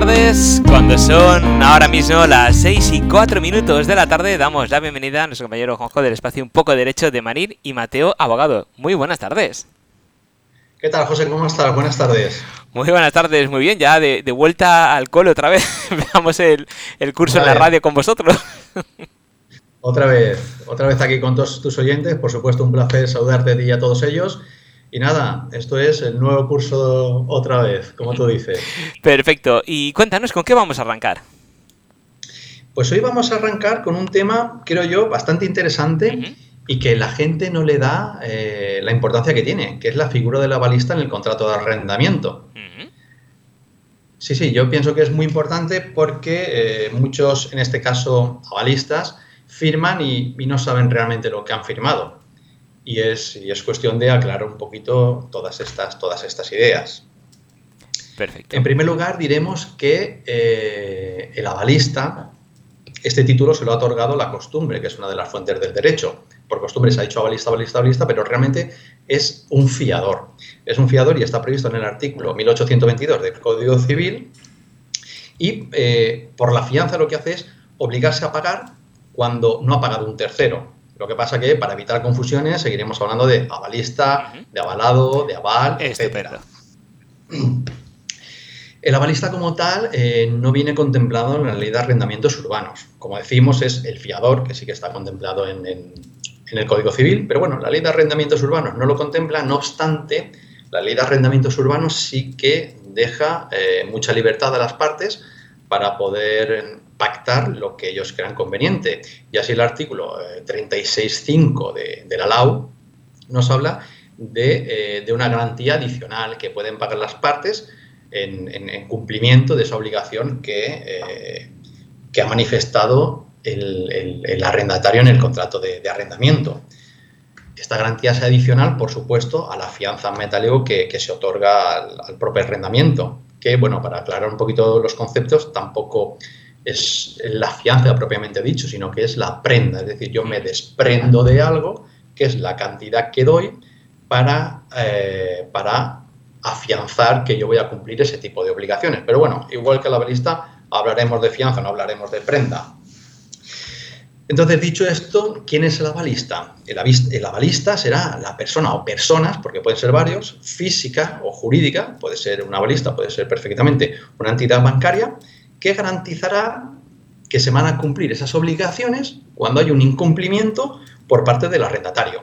tardes. Cuando son ahora mismo las 6 y 4 minutos de la tarde, damos la bienvenida a nuestro compañero Juanjo del Espacio Un poco Derecho de Marín y Mateo Abogado. Muy buenas tardes. ¿Qué tal, José? ¿Cómo estás? Buenas tardes. Muy buenas tardes, muy bien. Ya de, vuelta al cole otra vez. Veamos el, curso en la radio con vosotros. Otra vez, otra vez aquí con todos tus oyentes. Por supuesto, un placer saludarte a ti y a todos ellos. Y nada, esto es el nuevo curso otra vez, como tú dices. Perfecto. Y cuéntanos, ¿con qué vamos a arrancar? Pues hoy vamos a arrancar con un tema, creo yo, bastante interesante y que la gente no le da eh, la importancia que tiene, que es la figura de la balista en el contrato de arrendamiento. Sí, sí, yo pienso que es muy importante porque eh, muchos, en este caso, avalistas, firman y no saben realmente lo que han firmado y es, es cuestión de aclarar un poquito todas estas, todas estas ideas. Perfecto. En primer lugar, diremos que eh, el avalista, este título se lo ha otorgado la costumbre, que es una de las fuentes del derecho. Por costumbre se ha dicho avalista, avalista, avalista, pero realmente es un fiador. Es un fiador y está previsto en el artículo 1822 del Código Civil. Y eh, por la fianza lo que hace es obligarse a pagar cuando no ha pagado un tercero. Lo que pasa que, para evitar confusiones, seguiremos hablando de avalista, de avalado, de aval, etc. El avalista como tal eh, no viene contemplado en la ley de arrendamientos urbanos. Como decimos, es el fiador, que sí que está contemplado en, el Código Civil, pero bueno, la ley de arrendamientos urbanos no lo contempla, no obstante, la ley de arrendamientos urbanos sí que deja eh, mucha libertad a las partes para poder pactar lo que ellos crean conveniente. Y así el artículo 36.5 eh, de, de, la LAU nos habla de, eh, una garantía adicional que pueden pagar las partes en, cumplimiento de esa obligación que, eh, que ha manifestado el, arrendatario en el contrato de, arrendamiento. Esta garantía es adicional, por supuesto, a la fianza metálico que, que se otorga al, al propio arrendamiento que, bueno, para aclarar un poquito los conceptos, tampoco es la fianza propiamente dicho, sino que es la prenda, es decir, yo me desprendo de algo, que es la cantidad que doy para, eh, para afianzar que yo voy a cumplir ese tipo de obligaciones. Pero bueno, igual que la balista, hablaremos de fianza, no hablaremos de prenda. Entonces, dicho esto, ¿quién es el avalista? El, avalista será la persona o personas, porque pueden ser varios, física o jurídica, puede ser un avalista, puede ser perfectamente una entidad bancaria, que garantizará que se van a cumplir esas obligaciones cuando hay un incumplimiento por parte del arrendatario.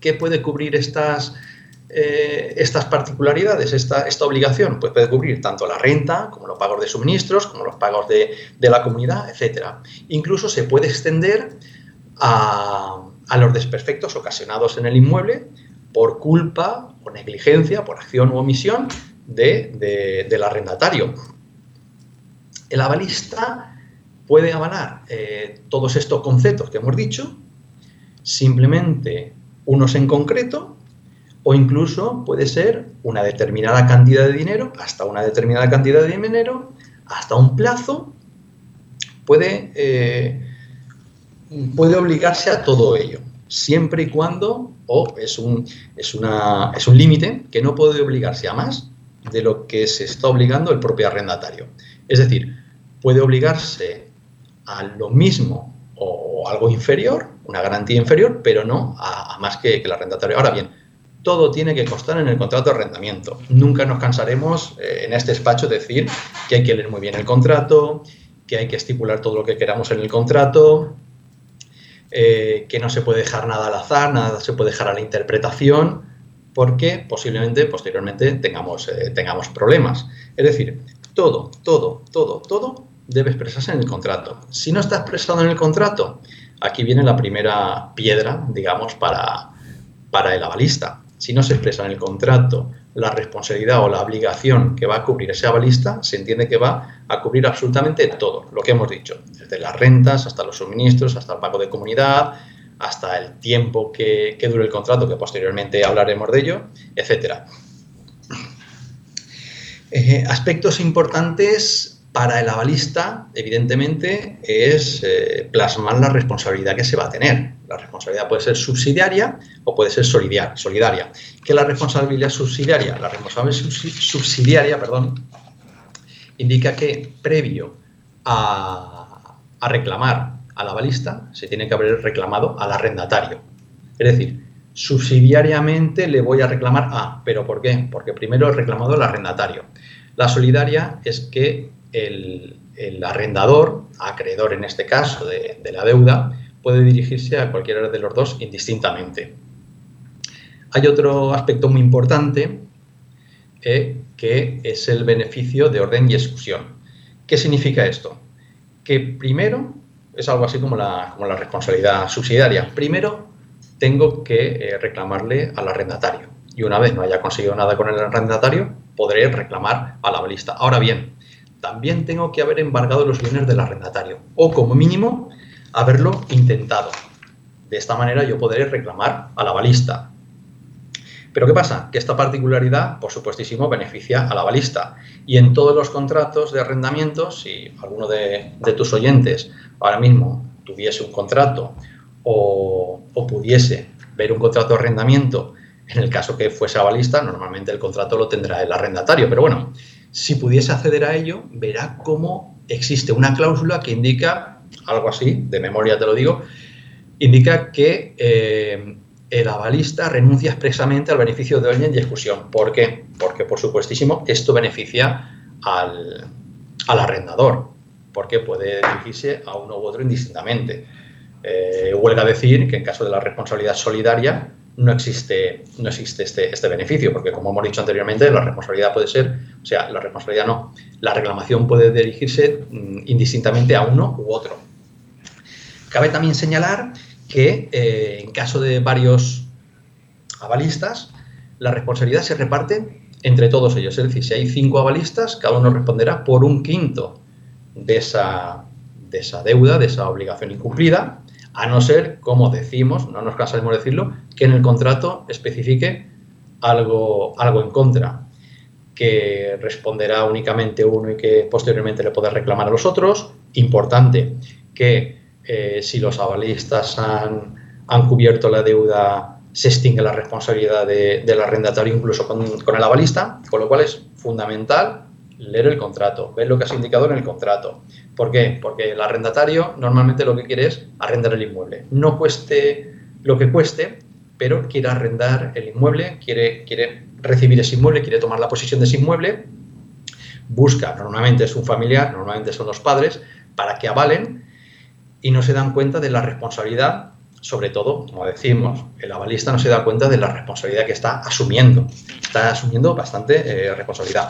¿Qué puede cubrir estas, eh, estas particularidades, esta, esta, obligación? Pues puede cubrir tanto la renta, como los pagos de suministros, como los pagos de, la comunidad, etc. Incluso se puede extender a, los desperfectos ocasionados en el inmueble por culpa o negligencia, por acción u omisión del arrendatario. El avalista puede avalar eh, todos estos conceptos que hemos dicho, simplemente unos en concreto, o incluso puede ser una determinada cantidad de dinero, hasta una determinada cantidad de dinero, hasta un plazo, puede, eh, puede obligarse a todo ello, siempre y cuando, o es un, es, es un límite que no puede obligarse a más de lo que se está obligando el propio arrendatario. Es decir, puede obligarse a lo mismo o algo inferior, una garantía inferior, pero no a, más que, el arrendatario. Ahora bien, todo tiene que constar en el contrato de arrendamiento. Nunca nos cansaremos eh, en este despacho de decir que hay que leer muy bien el contrato, que hay que estipular todo lo que queramos en el contrato, eh, que no se puede dejar nada al azar, nada se puede dejar a la interpretación, porque posiblemente posteriormente tengamos, eh, tengamos problemas. Es decir, todo, todo, todo, todo debe expresarse en el contrato. Si no está expresado en el contrato, aquí viene la primera piedra, digamos, para, para el avalista. Si no se expresa en el contrato la responsabilidad o la obligación que va a cubrir ese avalista, se entiende que va a cubrir absolutamente todo, lo que hemos dicho, desde las rentas hasta los suministros, hasta el pago de comunidad, hasta el tiempo que, dure el contrato, que posteriormente hablaremos de ello, etcétera. Eh, aspectos importantes para el avalista, evidentemente, es eh, plasmar la responsabilidad que se va a tener. La responsabilidad puede ser subsidiaria o puede ser solidaria. ¿Qué es la responsabilidad subsidiaria? La responsabilidad subsidiaria, perdón, indica que previo a, a reclamar al avalista se tiene que haber reclamado al arrendatario. Es decir, subsidiariamente le voy a reclamar a, ¿pero por qué? Porque primero he reclamado al arrendatario. La solidaria es que el, arrendador, acreedor en este caso de, la deuda, puede dirigirse a cualquiera de los dos indistintamente. Hay otro aspecto muy importante eh, que es el beneficio de orden y exclusión. ¿Qué significa esto? Que primero es algo así como la, responsabilidad subsidiaria. Primero tengo que eh, reclamarle al arrendatario. Y una vez no haya conseguido nada con el arrendatario, podré reclamar a la balista. Ahora bien, también tengo que haber embargado los bienes del arrendatario o como mínimo haberlo intentado. De esta manera yo podré reclamar a la balista. Pero ¿qué pasa? Que esta particularidad, por supuestísimo, beneficia a la balista. Y en todos los contratos de arrendamiento, si alguno de, tus oyentes ahora mismo tuviese un contrato o, pudiese ver un contrato de arrendamiento, en el caso que fuese avalista, normalmente el contrato lo tendrá el arrendatario, pero bueno, si pudiese acceder a ello, verá cómo existe una cláusula que indica, algo así, de memoria te lo digo, indica que eh, el avalista renuncia expresamente al beneficio de orden y exclusión. ¿Por qué? Porque, por supuestísimo, esto beneficia al, al arrendador, porque puede dirigirse a uno u otro indistintamente. Eh, huelga decir que en caso de la responsabilidad solidaria no existe, no existe este, este beneficio, porque como hemos dicho anteriormente, la responsabilidad puede ser, o sea, la responsabilidad no, la reclamación puede dirigirse mm, indistintamente a uno u otro. Cabe también señalar que eh, en caso de varios avalistas, la responsabilidad se reparte entre todos ellos. Es decir, si hay cinco avalistas, cada uno responderá por un quinto de esa, de esa deuda, de esa obligación incumplida a no ser, como decimos, no nos cansaremos de decirlo, que en el contrato especifique algo, algo en contra, que responderá únicamente uno y que posteriormente le podrá reclamar a los otros. Importante que eh, si los avalistas han, han, cubierto la deuda, se extingue la responsabilidad del arrendatario incluso con, con el avalista, con lo cual es fundamental leer el contrato, ver lo que has indicado en el contrato. ¿Por qué? Porque el arrendatario normalmente lo que quiere es arrendar el inmueble. No cueste lo que cueste, pero quiere arrendar el inmueble, quiere, quiere recibir ese inmueble, quiere tomar la posesión de ese inmueble, busca, normalmente es un familiar, normalmente son los padres, para que avalen y no se dan cuenta de la responsabilidad, sobre todo, como decimos, el avalista no se da cuenta de la responsabilidad que está asumiendo. Está asumiendo bastante eh, responsabilidad.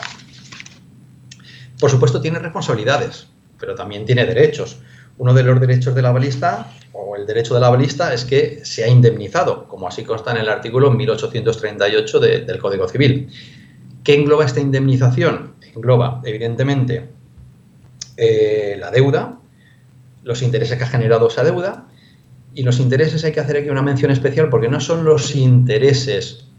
Por supuesto, tiene responsabilidades, pero también tiene derechos. Uno de los derechos de la balista, o el derecho de la balista, es que se ha indemnizado, como así consta en el artículo 1838 del Código Civil. ¿Qué engloba esta indemnización? Engloba, evidentemente, eh, la deuda, los intereses que ha generado esa deuda, y los intereses hay que hacer aquí una mención especial porque no son los intereses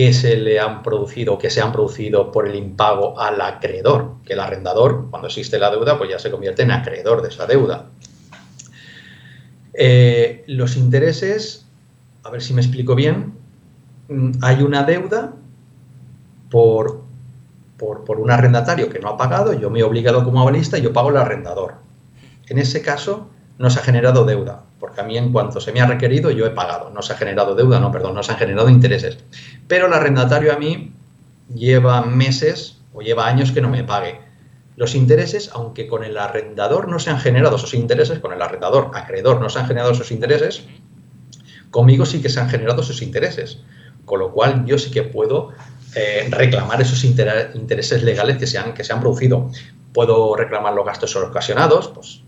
que se le han producido, que se han producido por el impago al acreedor, que el arrendador, cuando existe la deuda, pues ya se convierte en acreedor de esa deuda. Eh, los intereses, a ver si me explico bien, mm, hay una deuda por, por, por, un arrendatario que no ha pagado, yo me he obligado como avalista y yo pago el arrendador. En ese caso, no se ha generado deuda porque a mí en cuanto se me ha requerido yo he pagado, no se ha generado deuda, no, perdón, no se han generado intereses. Pero el arrendatario a mí lleva meses o lleva años que no me pague. Los intereses, aunque con el arrendador no se han generado esos intereses, con el arrendador, acreedor, no se han generado esos intereses, conmigo sí que se han generado esos intereses. Con lo cual yo sí que puedo eh, reclamar esos intereses legales que se, han, que se han producido. Puedo reclamar los gastos ocasionados, pues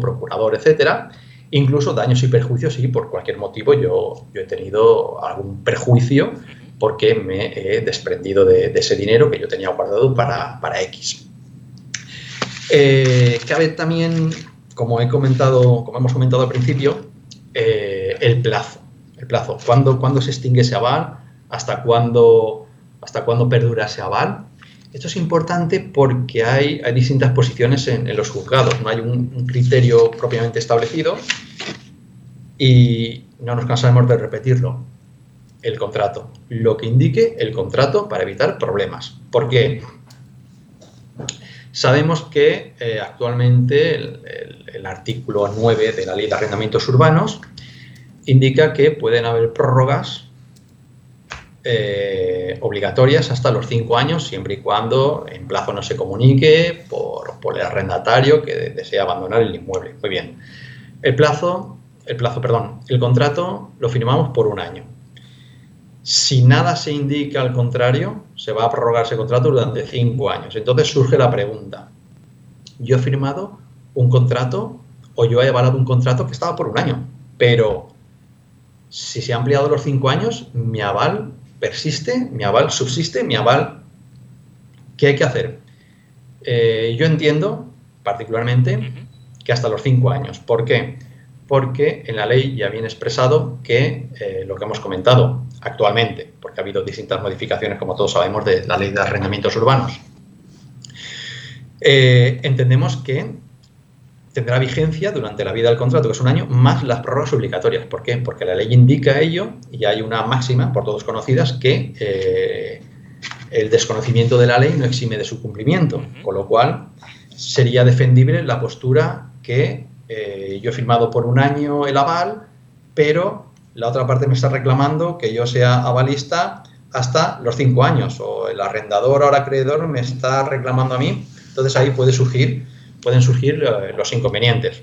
procurador, etcétera, Incluso daños y perjuicios y por cualquier motivo yo, yo he tenido algún perjuicio porque me he desprendido de, ese dinero que yo tenía guardado para, para X. Eh, cabe también, como he comentado, como hemos comentado al principio, eh, el plazo. El plazo. ¿Cuándo, ¿Cuándo, se extingue ese aval? ¿Hasta cuándo, hasta cuándo perdura ese aval? Esto es importante porque hay, distintas posiciones en, los juzgados, no hay un, criterio propiamente establecido y no nos cansaremos de repetirlo. El contrato, lo que indique el contrato para evitar problemas. ¿Por qué? Sabemos que eh, actualmente el, artículo 9 de la Ley de Arrendamientos Urbanos indica que pueden haber prórrogas eh, obligatorias hasta los cinco años, siempre y cuando en plazo no se comunique por, el arrendatario que desea abandonar el inmueble. Muy bien. El plazo, el plazo, perdón, el contrato lo firmamos por un año. Si nada se indica al contrario, se va a prorrogar ese contrato durante cinco años. Entonces surge la pregunta, ¿yo he firmado un contrato o yo he avalado un contrato que estaba por un año? Pero si se ha ampliado los cinco años, mi aval persiste, mi aval subsiste, mi aval, ¿qué hay que hacer? Eh, yo entiendo, particularmente, que hasta los cinco años. ¿Por qué? Porque en la ley ya viene expresado que eh, lo que hemos comentado actualmente, porque ha habido distintas modificaciones, como todos sabemos, de la ley de arrendamientos urbanos. Eh, entendemos que tendrá vigencia durante la vida del contrato, que es un año, más las prórrogas obligatorias. ¿Por qué? Porque la ley indica ello y hay una máxima, por todos conocidas, que eh, el desconocimiento de la ley no exime de su cumplimiento, con lo cual sería defendible la postura que eh, yo he firmado por un año el aval, pero la otra parte me está reclamando que yo sea avalista hasta los cinco años, o el arrendador ahora acreedor me está reclamando a mí, entonces ahí puede surgir pueden surgir eh, los inconvenientes.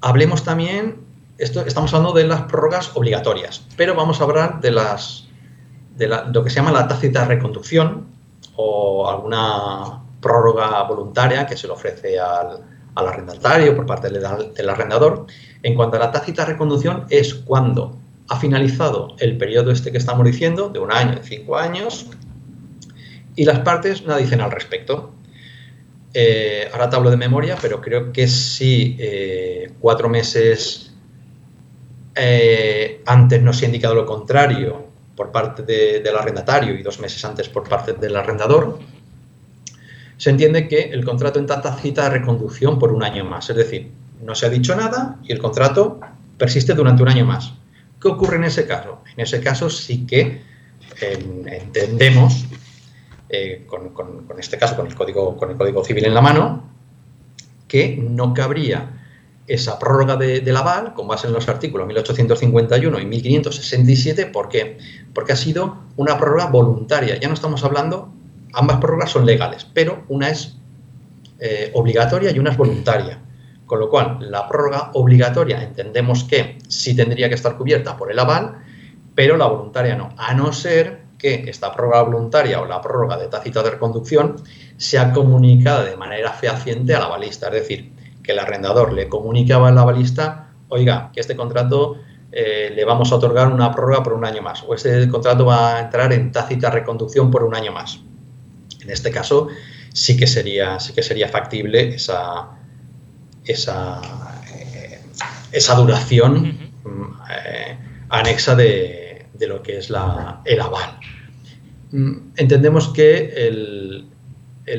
Hablemos también, estamos hablando de las prórrogas obligatorias, pero vamos a hablar de, las, de lo que se llama la tácita reconducción o alguna prórroga voluntaria que se le ofrece al, arrendatario por parte del, del, arrendador. En cuanto a la tácita reconducción, es cuando ha finalizado el periodo este que estamos diciendo, de un año, de cinco años, y las partes nada dicen al respecto. Eh, ahora te de memoria, pero creo que si eh, cuatro meses eh, antes no se ha indicado lo contrario por parte del arrendatario y dos meses antes por parte del arrendador, se entiende que el contrato en tanta cita de reconducción por un año más. Es decir, no se ha dicho nada y el contrato persiste durante un año más. ¿Qué ocurre en ese caso? En ese caso sí que entendemos eh, con, este caso, con el, código, con el Código Civil en la mano, que no cabría esa prórroga de, del aval con base en los artículos 1851 y 1567. ¿Por qué? Porque ha sido una prórroga voluntaria. Ya no estamos hablando, ambas prórrogas son legales, pero una es eh, obligatoria y una es voluntaria. Con lo cual, la prórroga obligatoria entendemos que sí tendría que estar cubierta por el aval, pero la voluntaria no, a no ser que esta prórroga voluntaria o la prórroga de tácita de reconducción sea comunicada de manera fehaciente la balista, es decir, que el arrendador le comunicaba la balista, oiga, que este contrato eh, le vamos a otorgar una prórroga por un año más, o este contrato va a entrar en tácita reconducción por un año más. En este caso, sí que sería, sí que sería factible esa, esa, eh, esa duración mm, eh, anexa de, de lo que es la, el aval. Mm, entendemos que el,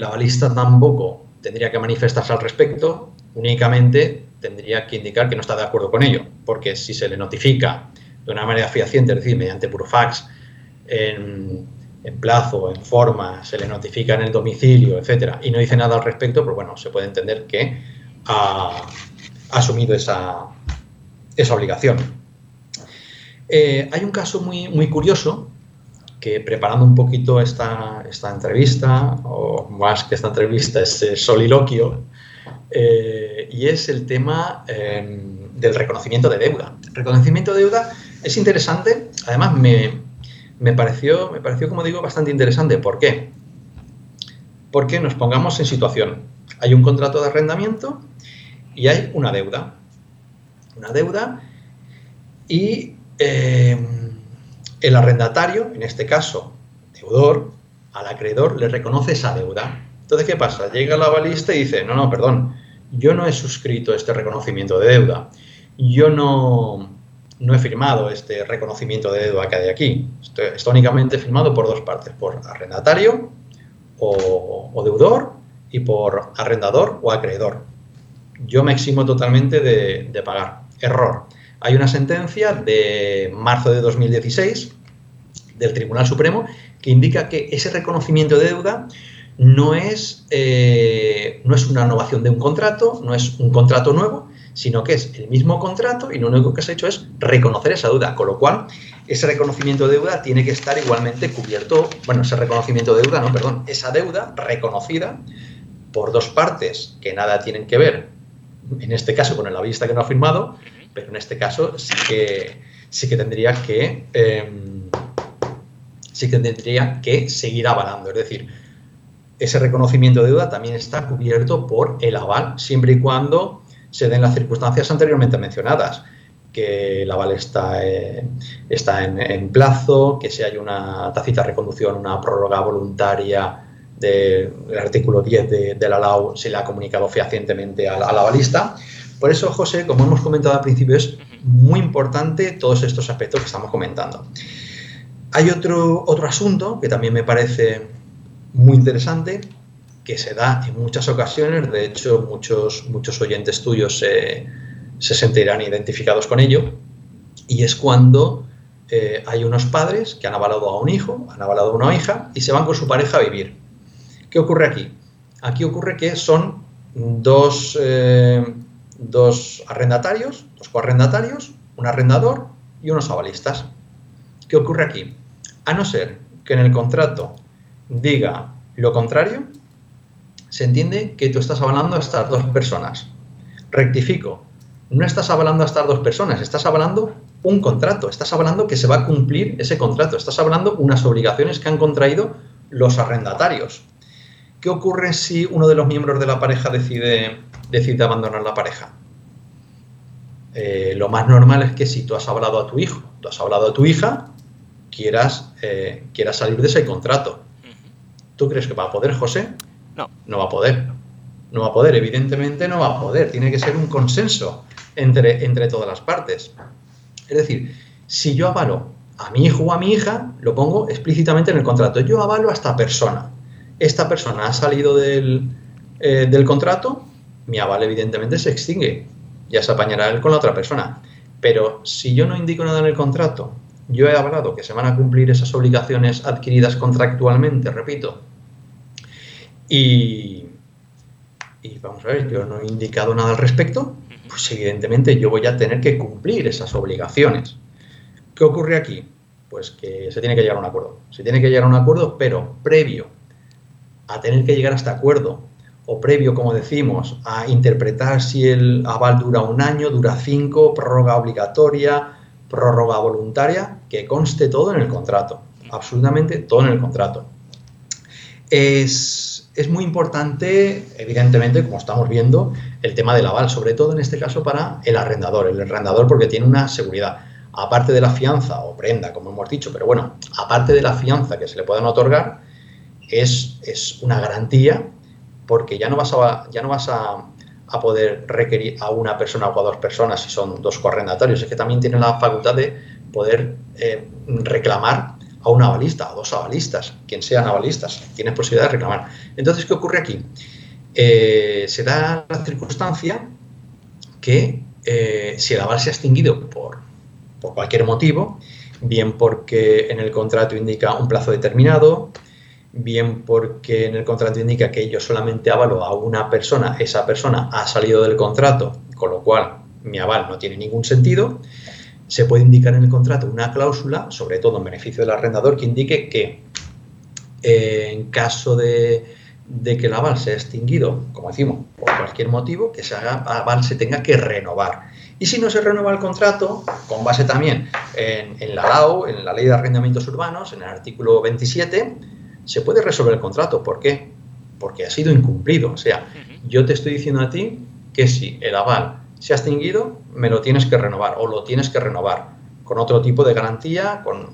avalista tampoco tendría que manifestarse al respecto, únicamente tendría que indicar que no está de acuerdo con ello, porque si se le notifica de una manera fehaciente, es decir, mediante puro fax, en, plazo, en forma, se le notifica en el domicilio, etcétera, y no dice nada al respecto, pues bueno, se puede entender que ha, ha asumido esa, esa obligación. Eh, hay un caso muy, muy curioso que preparando un poquito esta, esta entrevista, o más que esta entrevista, este soliloquio, eh, y es el tema em, del reconocimiento de deuda. Reconocimiento de deuda es interesante, además me, me, pareció, me pareció, como digo, bastante interesante. ¿Por qué? Porque nos pongamos en situación. Hay un contrato de arrendamiento y hay una deuda. Una deuda y eh, el arrendatario, en este caso deudor, al acreedor le reconoce esa deuda. Entonces, ¿qué pasa? Llega la balista y dice, no, no, perdón, yo no he suscrito este reconocimiento de deuda, yo no, no he firmado este reconocimiento de deuda que hay aquí. Está únicamente firmado por dos partes, por arrendatario o, deudor y por arrendador o acreedor. Yo me eximo totalmente de pagar. Error. Hay una sentencia de marzo de 2016 del Tribunal Supremo que indica que ese reconocimiento de deuda no es, eh, no es una innovación de un contrato, no es un contrato nuevo, sino que es el mismo contrato y lo único que se ha hecho es reconocer esa deuda, con lo cual ese reconocimiento de deuda tiene que estar igualmente cubierto, bueno, ese reconocimiento de deuda, no, perdón, esa deuda reconocida por dos partes que nada tienen que ver, en este caso con el avista que no ha firmado, pero en este caso sí que, sí que tendría que... Em, sí que tendría que seguir avalando. Es decir, ese reconocimiento de deuda también está cubierto por el aval, siempre y cuando se den las circunstancias anteriormente mencionadas, que el aval está, eh, en, plazo, que si hay una tacita de reconducción, una prórroga voluntaria del artículo 10 de, la LAU, se le ha comunicado fehacientemente al avalista. Por eso, José, como hemos comentado al principio, es muy importante todos estos aspectos que estamos comentando. Hay otro, otro asunto que también me parece muy interesante, que se da en muchas ocasiones, de hecho muchos, muchos oyentes tuyos se, sentirán identificados con ello, y es cuando eh, hay unos padres que han avalado a un hijo, han avalado a una hija y se van con su pareja a vivir. ¿Qué ocurre aquí? Aquí ocurre que son dos, eh, dos arrendatarios, dos coarrendatarios, un arrendador y unos avalistas. ¿Qué ocurre aquí? A no ser que en el contrato diga lo contrario, se entiende que tú estás avalando a estas dos personas. Rectifico, no estás avalando a estas dos personas, estás avalando un contrato, estás hablando que se va a cumplir ese contrato, estás hablando unas obligaciones que han contraído los arrendatarios. ¿Qué ocurre si uno de los miembros de la pareja decide, decide abandonar la pareja? Eh, lo más normal es que si tú has hablado a tu hijo, tú has hablado a tu hija, quieras, eh, quieras salir de ese contrato. ¿Tú crees que va a poder, José? No. No va a poder. No va a poder, evidentemente no va a poder. Tiene que ser un consenso entre, entre todas las partes. Es decir, si yo avalo a mi hijo o a mi hija, lo pongo explícitamente en el contrato. Yo avalo a esta persona. Esta persona ha salido del, eh, del contrato, mi aval evidentemente se extingue. Ya se apañará él con la otra persona. Pero si yo no indico nada en el contrato yo he hablado que se van a cumplir esas obligaciones adquiridas contractualmente, repito, y, vamos a ver, yo no he indicado nada al respecto, pues evidentemente yo voy a tener que cumplir esas obligaciones. ¿Qué ocurre aquí? Pues que se tiene que llegar a un acuerdo. Se tiene que llegar a un acuerdo, pero previo a tener que llegar a este acuerdo, o previo, como decimos, a interpretar si el aval dura un año, dura cinco, prórroga obligatoria, prórroga voluntaria, que conste todo en el contrato, absolutamente todo en el contrato. Es, muy importante, evidentemente, como estamos viendo, el tema del aval, sobre todo en este caso para el arrendador, el arrendador porque tiene una seguridad. Aparte de la fianza o prenda, como hemos dicho, pero bueno, aparte de la fianza que se le puedan otorgar, es, es una garantía porque ya no vas a, ya no vas a, poder requerir a una persona o a dos personas si son dos correndatarios, es que también tienen la facultad de poder eh, reclamar a un avalista, a dos avalistas, quien sean avalistas, tienes posibilidad de reclamar. Entonces, ¿qué ocurre aquí? Eh, se da la circunstancia que eh, si el aval se ha extinguido por, por cualquier motivo, bien porque en el contrato indica un plazo determinado, bien porque en el contrato indica que yo solamente avalo a una persona, esa persona ha salido del contrato, con lo cual mi aval no tiene ningún sentido, se puede indicar en el contrato una cláusula, sobre todo en beneficio del arrendador, que indique que eh, en caso de, que el aval sea extinguido, como decimos, por cualquier motivo, que ese aval se tenga que renovar. Y si no se renueva el contrato, con base también en, en la LAO, en la Ley de Arrendamientos Urbanos, en el artículo 27, se puede resolver el contrato. ¿Por qué? Porque ha sido incumplido. O sea, yo te estoy diciendo a ti que si el aval se ha extinguido, me lo tienes que renovar o lo tienes que renovar con otro tipo de garantía, con,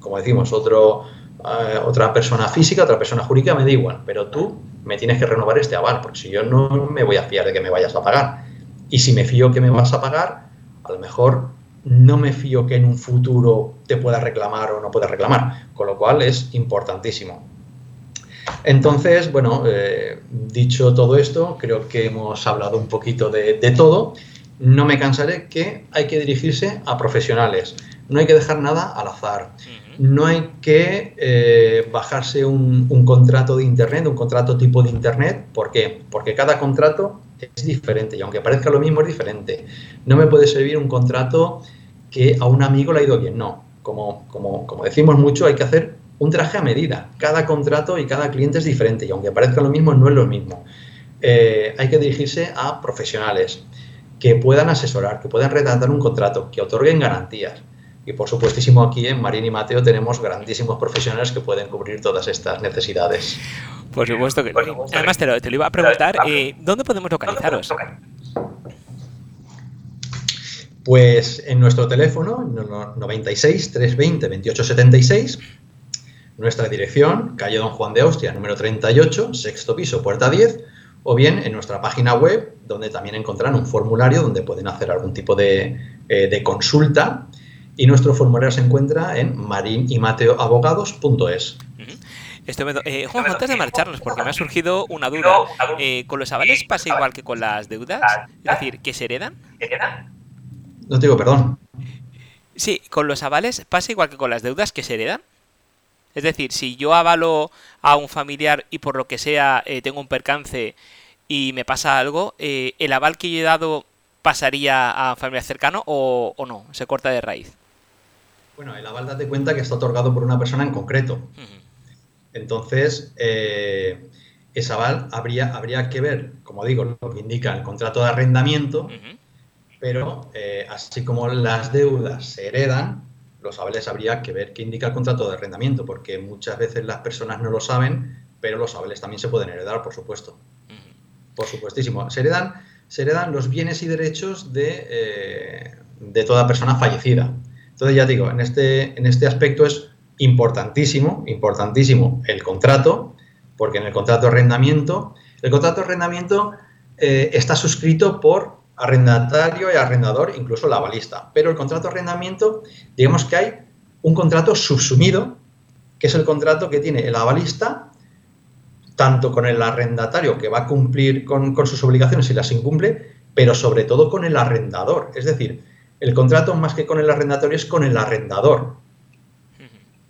como decimos, otro, eh, otra persona física, otra persona jurídica, me da igual, pero tú me tienes que renovar este aval, porque si yo no me voy a fiar de que me vayas a pagar. Y si me fío que me vas a pagar, a lo mejor no me fío que en un futuro te pueda reclamar o no pueda reclamar, con lo cual es importantísimo. Entonces, bueno, eh, dicho todo esto, creo que hemos hablado un poquito de, todo. No me cansaré que hay que dirigirse a profesionales. no hay que dejar nada al azar. No hay que eh, bajarse un, un, contrato de Internet, un contrato tipo de Internet. ¿Por qué? Porque cada contrato es diferente y aunque parezca lo mismo es diferente. No me puede servir un contrato que a un amigo le ha ido bien. No, como, como, como decimos mucho, hay que hacer un traje a medida. Cada contrato y cada cliente es diferente y aunque parezca lo mismo, no es lo mismo. Eh, hay que dirigirse a profesionales que puedan asesorar, que puedan redactar un contrato, que otorguen garantías. Y por supuestísimo aquí en Marín y Mateo tenemos grandísimos profesionales que pueden cubrir todas estas necesidades. Por supuesto que Además te lo, te lo, iba a preguntar, eh, ¿dónde podemos localizaros? Pues en nuestro teléfono, 96 320 2876, nuestra dirección, calle Don Juan de Austria, número 38, sexto piso, puerta 10, o bien en nuestra página web, donde también encontrarán un formulario donde pueden hacer algún tipo de, eh, consulta. Y nuestro formulario se encuentra en marinimateoabogados.es. Eh, Juan, antes de marcharnos, porque me ha surgido una duda. Eh, ¿Con los avales pasa igual que con las deudas? Es decir, ¿que se heredan? No te digo, perdón. Sí, con los avales pasa igual que con las deudas que se heredan. Es decir, si yo avalo a un familiar y por lo que sea eh, tengo un percance y me pasa algo, eh, ¿el aval que yo he dado pasaría a un familiar cercano o, no? ¿Se corta de raíz? Bueno, el aval date cuenta que está otorgado por una persona en concreto. Entonces, eh, ese aval habría, habría que ver, como digo, lo que indica el contrato de arrendamiento, pero eh, así como las deudas se heredan, los avales habría que ver qué indica el contrato de arrendamiento, porque muchas veces las personas no lo saben, pero los avales también se pueden heredar, por supuesto. Por supuestísimo. Se heredan, se heredan los bienes y derechos de, eh, de toda persona fallecida. Entonces, ya digo, en este, en este aspecto es importantísimo, importantísimo el contrato, porque en el contrato de arrendamiento, el contrato de arrendamiento eh, está suscrito por arrendatario y arrendador, incluso la balista. Pero el contrato de arrendamiento, digamos que hay un contrato subsumido, que es el contrato que tiene el avalista, tanto con el arrendatario que va a cumplir con, sus obligaciones y las incumple, pero sobre todo con el arrendador. Es decir, el contrato más que con el arrendatario es con el arrendador.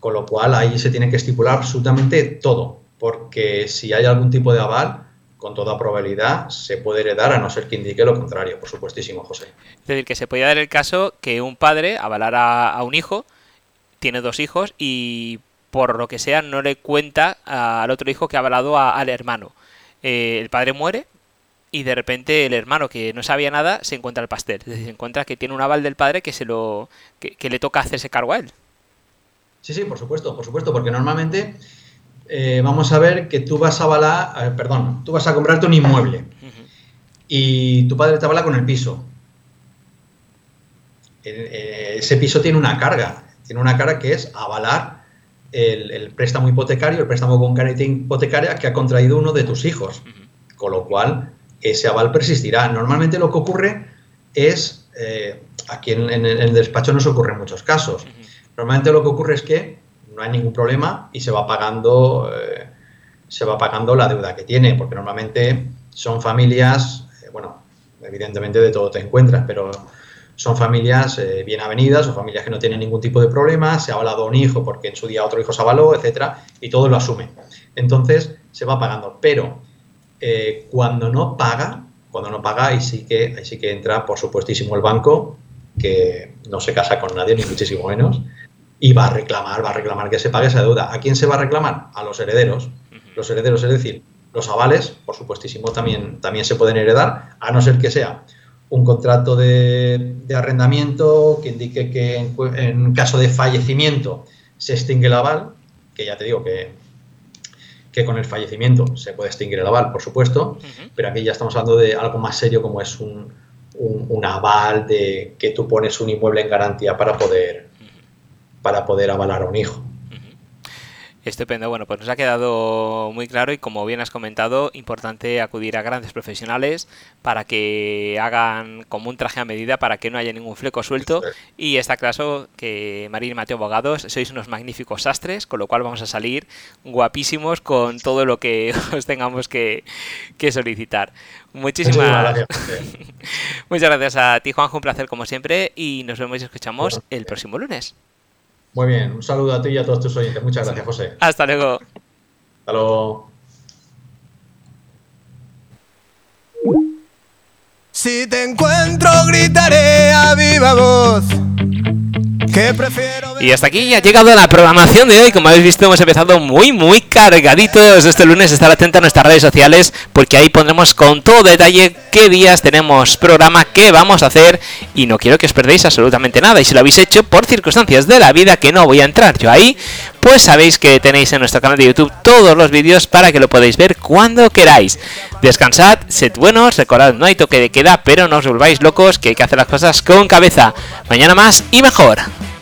Con lo cual ahí se tiene que estipular absolutamente todo, porque si hay algún tipo de aval, con toda probabilidad se puede heredar a no ser que indique lo contrario, por supuestísimo, José. Es decir, que se puede dar el caso que un padre avalara a un hijo, tiene dos hijos y por lo que sea no le cuenta al otro hijo que ha avalado al hermano. Eh, el padre muere y de repente el hermano que no sabía nada se encuentra el pastel, es decir, se encuentra que tiene un aval del padre que se lo que le toca hacerse cargo a él. Sí, sí, por supuesto, por supuesto, porque normalmente eh, vamos a ver que tú vas a avalar, perdón, tú vas a comprarte un inmueble y tu padre te avala con el piso. Eh, ese piso tiene una carga, tiene una carga que es avalar el, préstamo hipotecario, el préstamo con garantía hipotecaria que ha contraído uno de tus hijos. Con lo cual, ese aval persistirá. Normalmente lo que ocurre es, eh, aquí en, el despacho no se ocurre en muchos casos. Normalmente lo que ocurre es que no hay ningún problema y se va pagando, eh, se va pagando la deuda que tiene, porque normalmente son familias, eh, bueno, evidentemente de todo te encuentras, pero son familias eh, bien avenidas o familias que no tienen ningún tipo de problema, se ha avalado un hijo porque en su día otro hijo se avaló, etcétera, y todo lo asume. Entonces se va pagando, pero cuando no paga, cuando no paga, ahí sí que, ahí sí que entra, por supuestísimo, el banco, que no se casa con nadie, ni muchísimo menos, y va a reclamar, va a reclamar que se pague esa deuda. ¿A quién se va a reclamar? A los herederos. Los herederos, es decir, los avales, por supuestísimo, también, también se pueden heredar, a no ser que sea un contrato de, arrendamiento que indique que en, caso de fallecimiento se extingue el aval, que ya te digo que, que con el fallecimiento se puede extinguir el aval, por supuesto, pero aquí ya estamos hablando de algo más serio como es un, un aval de que tú pones un inmueble en garantía para poder, para poder avalar a un hijo. Estupendo, bueno, pues nos ha quedado muy claro y como bien has comentado, importante acudir a grandes profesionales para que hagan como un traje a medida para que no haya ningún fleco suelto y está claro que Marín y Mateo Abogados sois unos magníficos sastres, con lo cual vamos a salir guapísimos con todo lo que os tengamos que, solicitar. Muchísimas gracias. Muchas gracias a ti, Juanjo, un placer como siempre y nos vemos y escuchamos el próximo lunes. Muy bien, un saludo a ti y a todos tus oyentes. Muchas gracias, José. Hasta luego. Hasta luego. Si te encuentro, gritaré a viva voz. Y hasta aquí ha llegado la programación de hoy. Como habéis visto, hemos empezado muy, muy cargaditos. Este lunes estar atento a nuestras redes sociales porque ahí pondremos con todo detalle qué días tenemos programa, qué vamos a hacer. Y no quiero que os perdáis absolutamente nada. Y si lo habéis hecho por circunstancias de la vida que no voy a entrar yo ahí, pues sabéis que tenéis en nuestro canal de YouTube todos los vídeos para que lo podáis ver cuando queráis. Descansad, sed buenos, recordad, no hay toque de queda, pero no os volváis locos, que hay que hacer las cosas con cabeza. Mañana más y mejor.